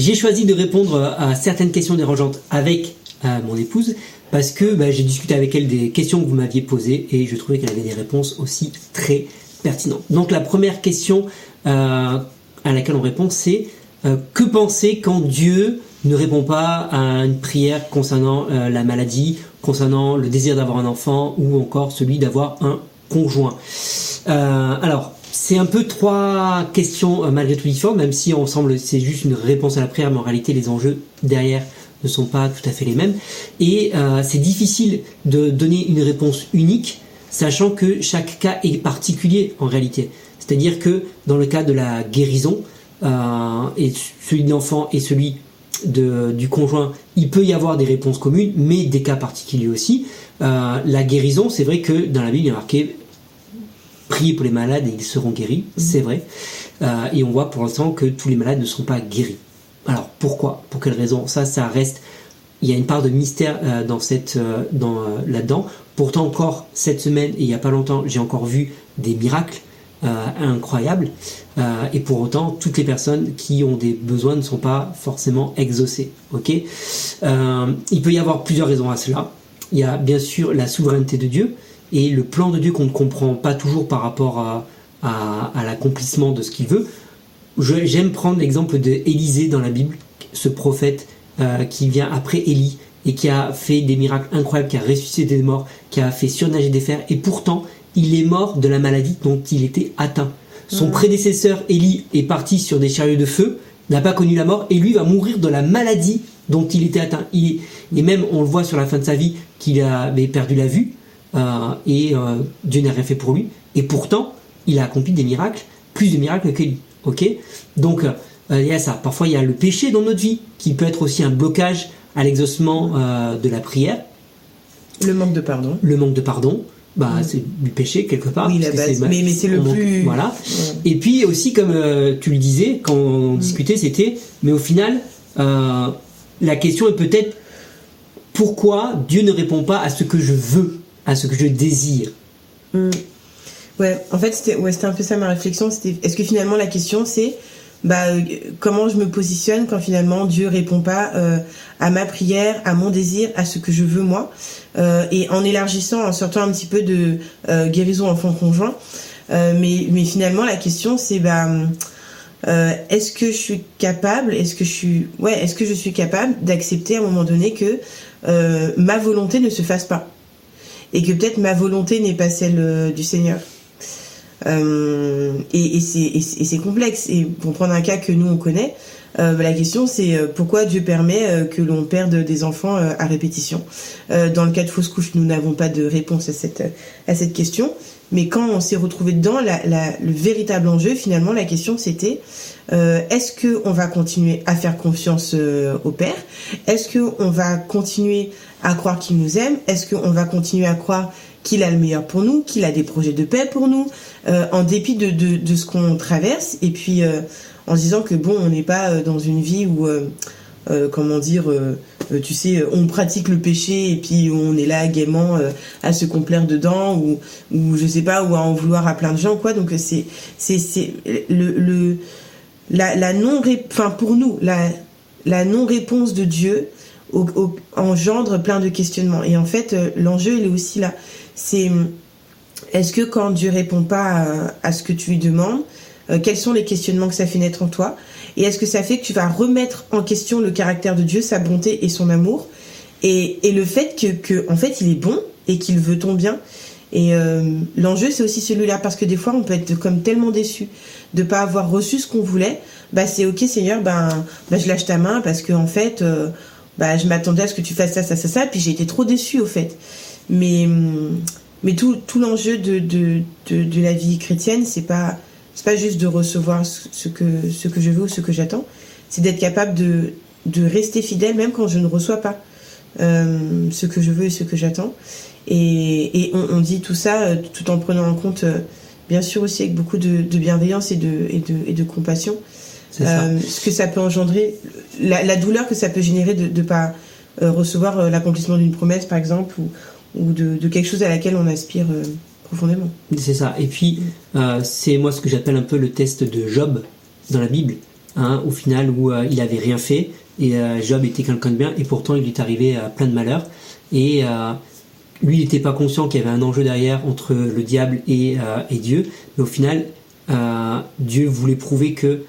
j'ai choisi de répondre à certaines questions dérangeantes avec mon épouse parce que bah, j'ai discuté avec elle des questions que vous m'aviez posées et je trouvais qu'elle avait des réponses aussi très pertinentes. Donc la première question euh, à laquelle on répond, c'est euh, que penser quand Dieu ne répond pas à une prière concernant euh, la maladie, concernant le désir d'avoir un enfant ou encore celui d'avoir un conjoint? alors, c'est un peu trois questions malgré tout différentes, même si on semble c'est juste une réponse à la prière, mais en réalité les enjeux derrière ne sont pas tout à fait les mêmes. Et euh, c'est difficile de donner une réponse unique, sachant que chaque cas est particulier en réalité. C'est-à-dire que dans le cas de la guérison, euh, et celui de l'enfant et celui de, du conjoint, il peut y avoir des réponses communes, mais des cas particuliers aussi. Euh, la guérison, c'est vrai que dans la Bible, il y a marqué priez pour les malades et ils seront guéris, mmh. c'est vrai. et on voit pour l'instant que tous les malades ne sont pas guéris. Alors pourquoi? Pour quelle raison? Ça, ça reste. Il y a une part de mystère euh, dans cette, euh, dans euh, là-dedans. Pourtant encore cette semaine et il n'y a pas longtemps, j'ai encore vu des miracles incroyables. et pour autant, toutes les personnes qui ont des besoins ne sont pas forcément exaucées. Ok? Il peut y avoir plusieurs raisons à cela. Il y a bien sûr la souveraineté de Dieu et le plan de Dieu qu'on ne comprend pas toujours par rapport à, à l'accomplissement de ce qu'il veut j'aime prendre l'exemple d'Élisée dans la Bible, ce prophète euh, qui vient après Élie et qui a fait des miracles incroyables, qui a ressuscité des morts, qui a fait surnager des fers, et pourtant il est mort de la maladie dont il était atteint. Son mm. prédécesseur Élie est parti sur des chariots de feu, n'a pas connu la mort, et lui va mourir de la maladie dont il était atteint. et même on le voit sur la fin de sa vie qu'il avait perdu la vue, et euh, Dieu n'a rien fait pour lui, et pourtant il a accompli des miracles, plus de miracles qu'Élie. Ok? Donc, euh, il y a ça. Parfois, il y a le péché dans notre vie qui peut être aussi un blocage à l'exaucement euh, de la prière. Le manque de pardon. Le manque de pardon. Bah, mm. c'est du péché quelque part. Oui, la base. Mais, mais c'est le plus. Voilà. Et puis aussi, comme euh, tu le disais quand on mm. discutait, c'était. Mais au final, la question est peut-être pourquoi Dieu ne répond pas à ce que je veux, à ce que je désire. Mm. Ouais, en fait, c'était ouais, un peu ça ma réflexion. C'était est-ce que finalement la question c'est bah, euh, comment je me positionne quand finalement Dieu répond pas euh, à ma prière, à mon désir, à ce que je veux moi, euh, et en élargissant, en sortant un petit peu de guérison enfant conjoint. mais, mais finalement la question c'est bah est-ce que je suis capable, est-ce que je suis, ouais, est-ce que je suis capable d'accepter à un moment donné que ma volonté ne se fasse pas? Et que peut-être ma volonté n'est pas celle du Seigneur. Euh, et, et c'est complexe. Et pour prendre un cas que nous on connaît, euh, la question c'est euh, pourquoi Dieu permet euh, que l'on perde des enfants à répétition? dans le cas de fausse couche, nous n'avons pas de réponse à cette à cette question. Mais quand on s'est retrouvé dedans, la, la, le véritable enjeu, finalement, la question c'était est-ce que on va continuer à faire confiance au Père? Est-ce que on va continuer à croire qu'il nous aime? Est-ce qu'on va continuer à croire qu'il a le meilleur pour nous, qu'il a des projets de paix pour nous, euh, en dépit de, de, de ce qu'on traverse, et puis euh, en se disant que bon, on n'est pas euh, dans une vie où, comment dire, tu sais, on pratique le péché et puis on est là gaiement à se complaire dedans, ou, ou je sais pas, ou à en vouloir à plein de gens, quoi. Donc c'est c'est le, le la, non enfin pour nous la non réponse de Dieu engendre plein de questionnements. Et en fait, l'enjeu, il est aussi là c'est est-ce que quand Dieu répond pas à, ce que tu lui demandes, euh, quels sont les questionnements que ça fait naître en toi Et est-ce que ça fait que tu vas remettre en question le caractère de Dieu, sa bonté et son amour et, le fait que, en fait, il est bon et qu'il veut ton bien et euh, l'enjeu, c'est aussi celui-là, parce que des fois, on peut être comme tellement déçu de pas avoir reçu ce qu'on voulait. Bah, c'est ok, Seigneur, ben, bah, je lâche ta main parce que en fait, euh, bah, je m'attendais à ce que tu fasses ça, ça, ça, ça, puis j'ai été trop déçu au fait. Mais, mais tout, tout l'enjeu de, de, de, la vie chrétienne, c'est pas, c'est pas juste de recevoir ce que, ce que je veux ou ce que j'attends, c'est d'être capable de, de rester fidèle même quand je ne reçois pas euh, ce que je veux et ce que j'attends. Et, et on, dit tout ça euh, tout en prenant en compte, euh, bien sûr aussi avec beaucoup de, de bienveillance et de, et de, et de compassion, ce que ça peut engendrer, la, la, douleur que ça peut générer de ne pas recevoir l'accomplissement d'une promesse par exemple, ou, ou de, quelque chose à laquelle on aspire C'est ça. Et puis, euh, c'est moi ce que j'appelle un peu le test de Job dans la Bible. hein, au final où il avait rien fait et Job était quelqu'un de bien et pourtant il lui est arrivé plein de malheurs et lui il n'était pas conscient qu'il y avait un enjeu derrière entre le diable et, et Dieu mais au final Dieu voulait prouver que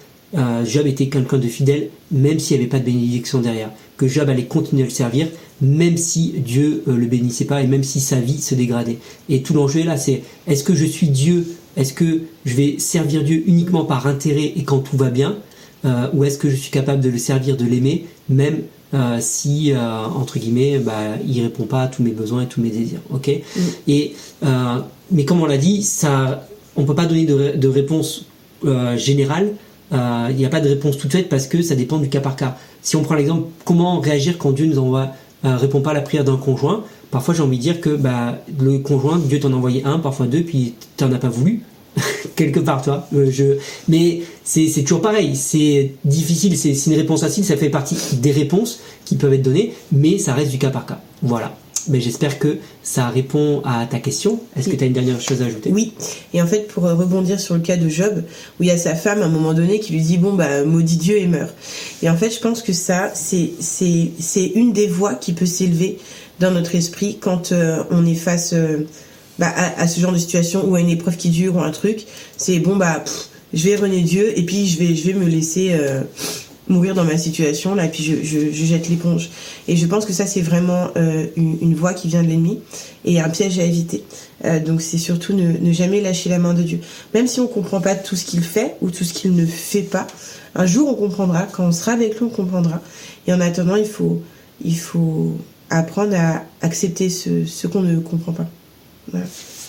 Job était quelqu'un de fidèle même s'il n'y avait pas de bénédiction derrière que Job allait continuer à le servir même si Dieu euh, le bénissait pas et même si sa vie se dégradait. Et tout l'enjeu est là, c'est est-ce que je suis Dieu? Est-ce que je vais servir Dieu uniquement par intérêt et quand tout va bien? Euh, Ou est-ce que je suis capable de le servir, de l'aimer, même euh, si, entre guillemets, bah, il répond pas à tous mes besoins et tous mes désirs Ok? Mm. Et, Mais comme on l'a dit, ça, on peut pas donner de, de réponse générale. Il n'y a pas de réponse toute faite parce que ça dépend du cas par cas. Si on prend l'exemple, comment réagir quand Dieu nous envoie euh, répond pas à la prière d'un conjoint, parfois j'ai envie de dire que bah, le conjoint, Dieu t'en a envoyé un, parfois deux, puis t'en as pas voulu. quelque part, toi. Euh, je... Mais c'est toujours pareil. C'est difficile. C'est une réponse facile. Ça fait partie des réponses qui peuvent être données, mais ça reste du cas par cas. Voilà. Mais j'espère que ça répond à ta question. Est-ce que tu as une dernière chose à ajouter? Oui. Et en fait, pour euh, rebondir sur le cas de Job, où il y a sa femme à un moment donné qui lui dit bon bah maudit Dieu et meurt. Et en fait, je pense que ça, c'est c'est c'est une des voix qui peut s'élever dans notre esprit quand euh, on est face euh, bah, à, ce genre de situation ou à une épreuve qui dure ou un truc. C'est bon bah je vais renier Dieu et puis je vais je vais me laisser mourir dans ma situation là et puis je, je, je jette l'éponge. Et je pense que ça c'est vraiment euh, une, une, voie qui vient de l'ennemi et un piège à éviter. Euh, donc c'est surtout ne, ne, jamais lâcher la main de Dieu. Même si on comprend pas tout ce qu'il fait ou tout ce qu'il ne fait pas un jour on comprendra. Quand on sera avec lui on comprendra. Et en attendant il faut il faut apprendre à accepter ce, ce qu'on ne comprend pas. Voilà.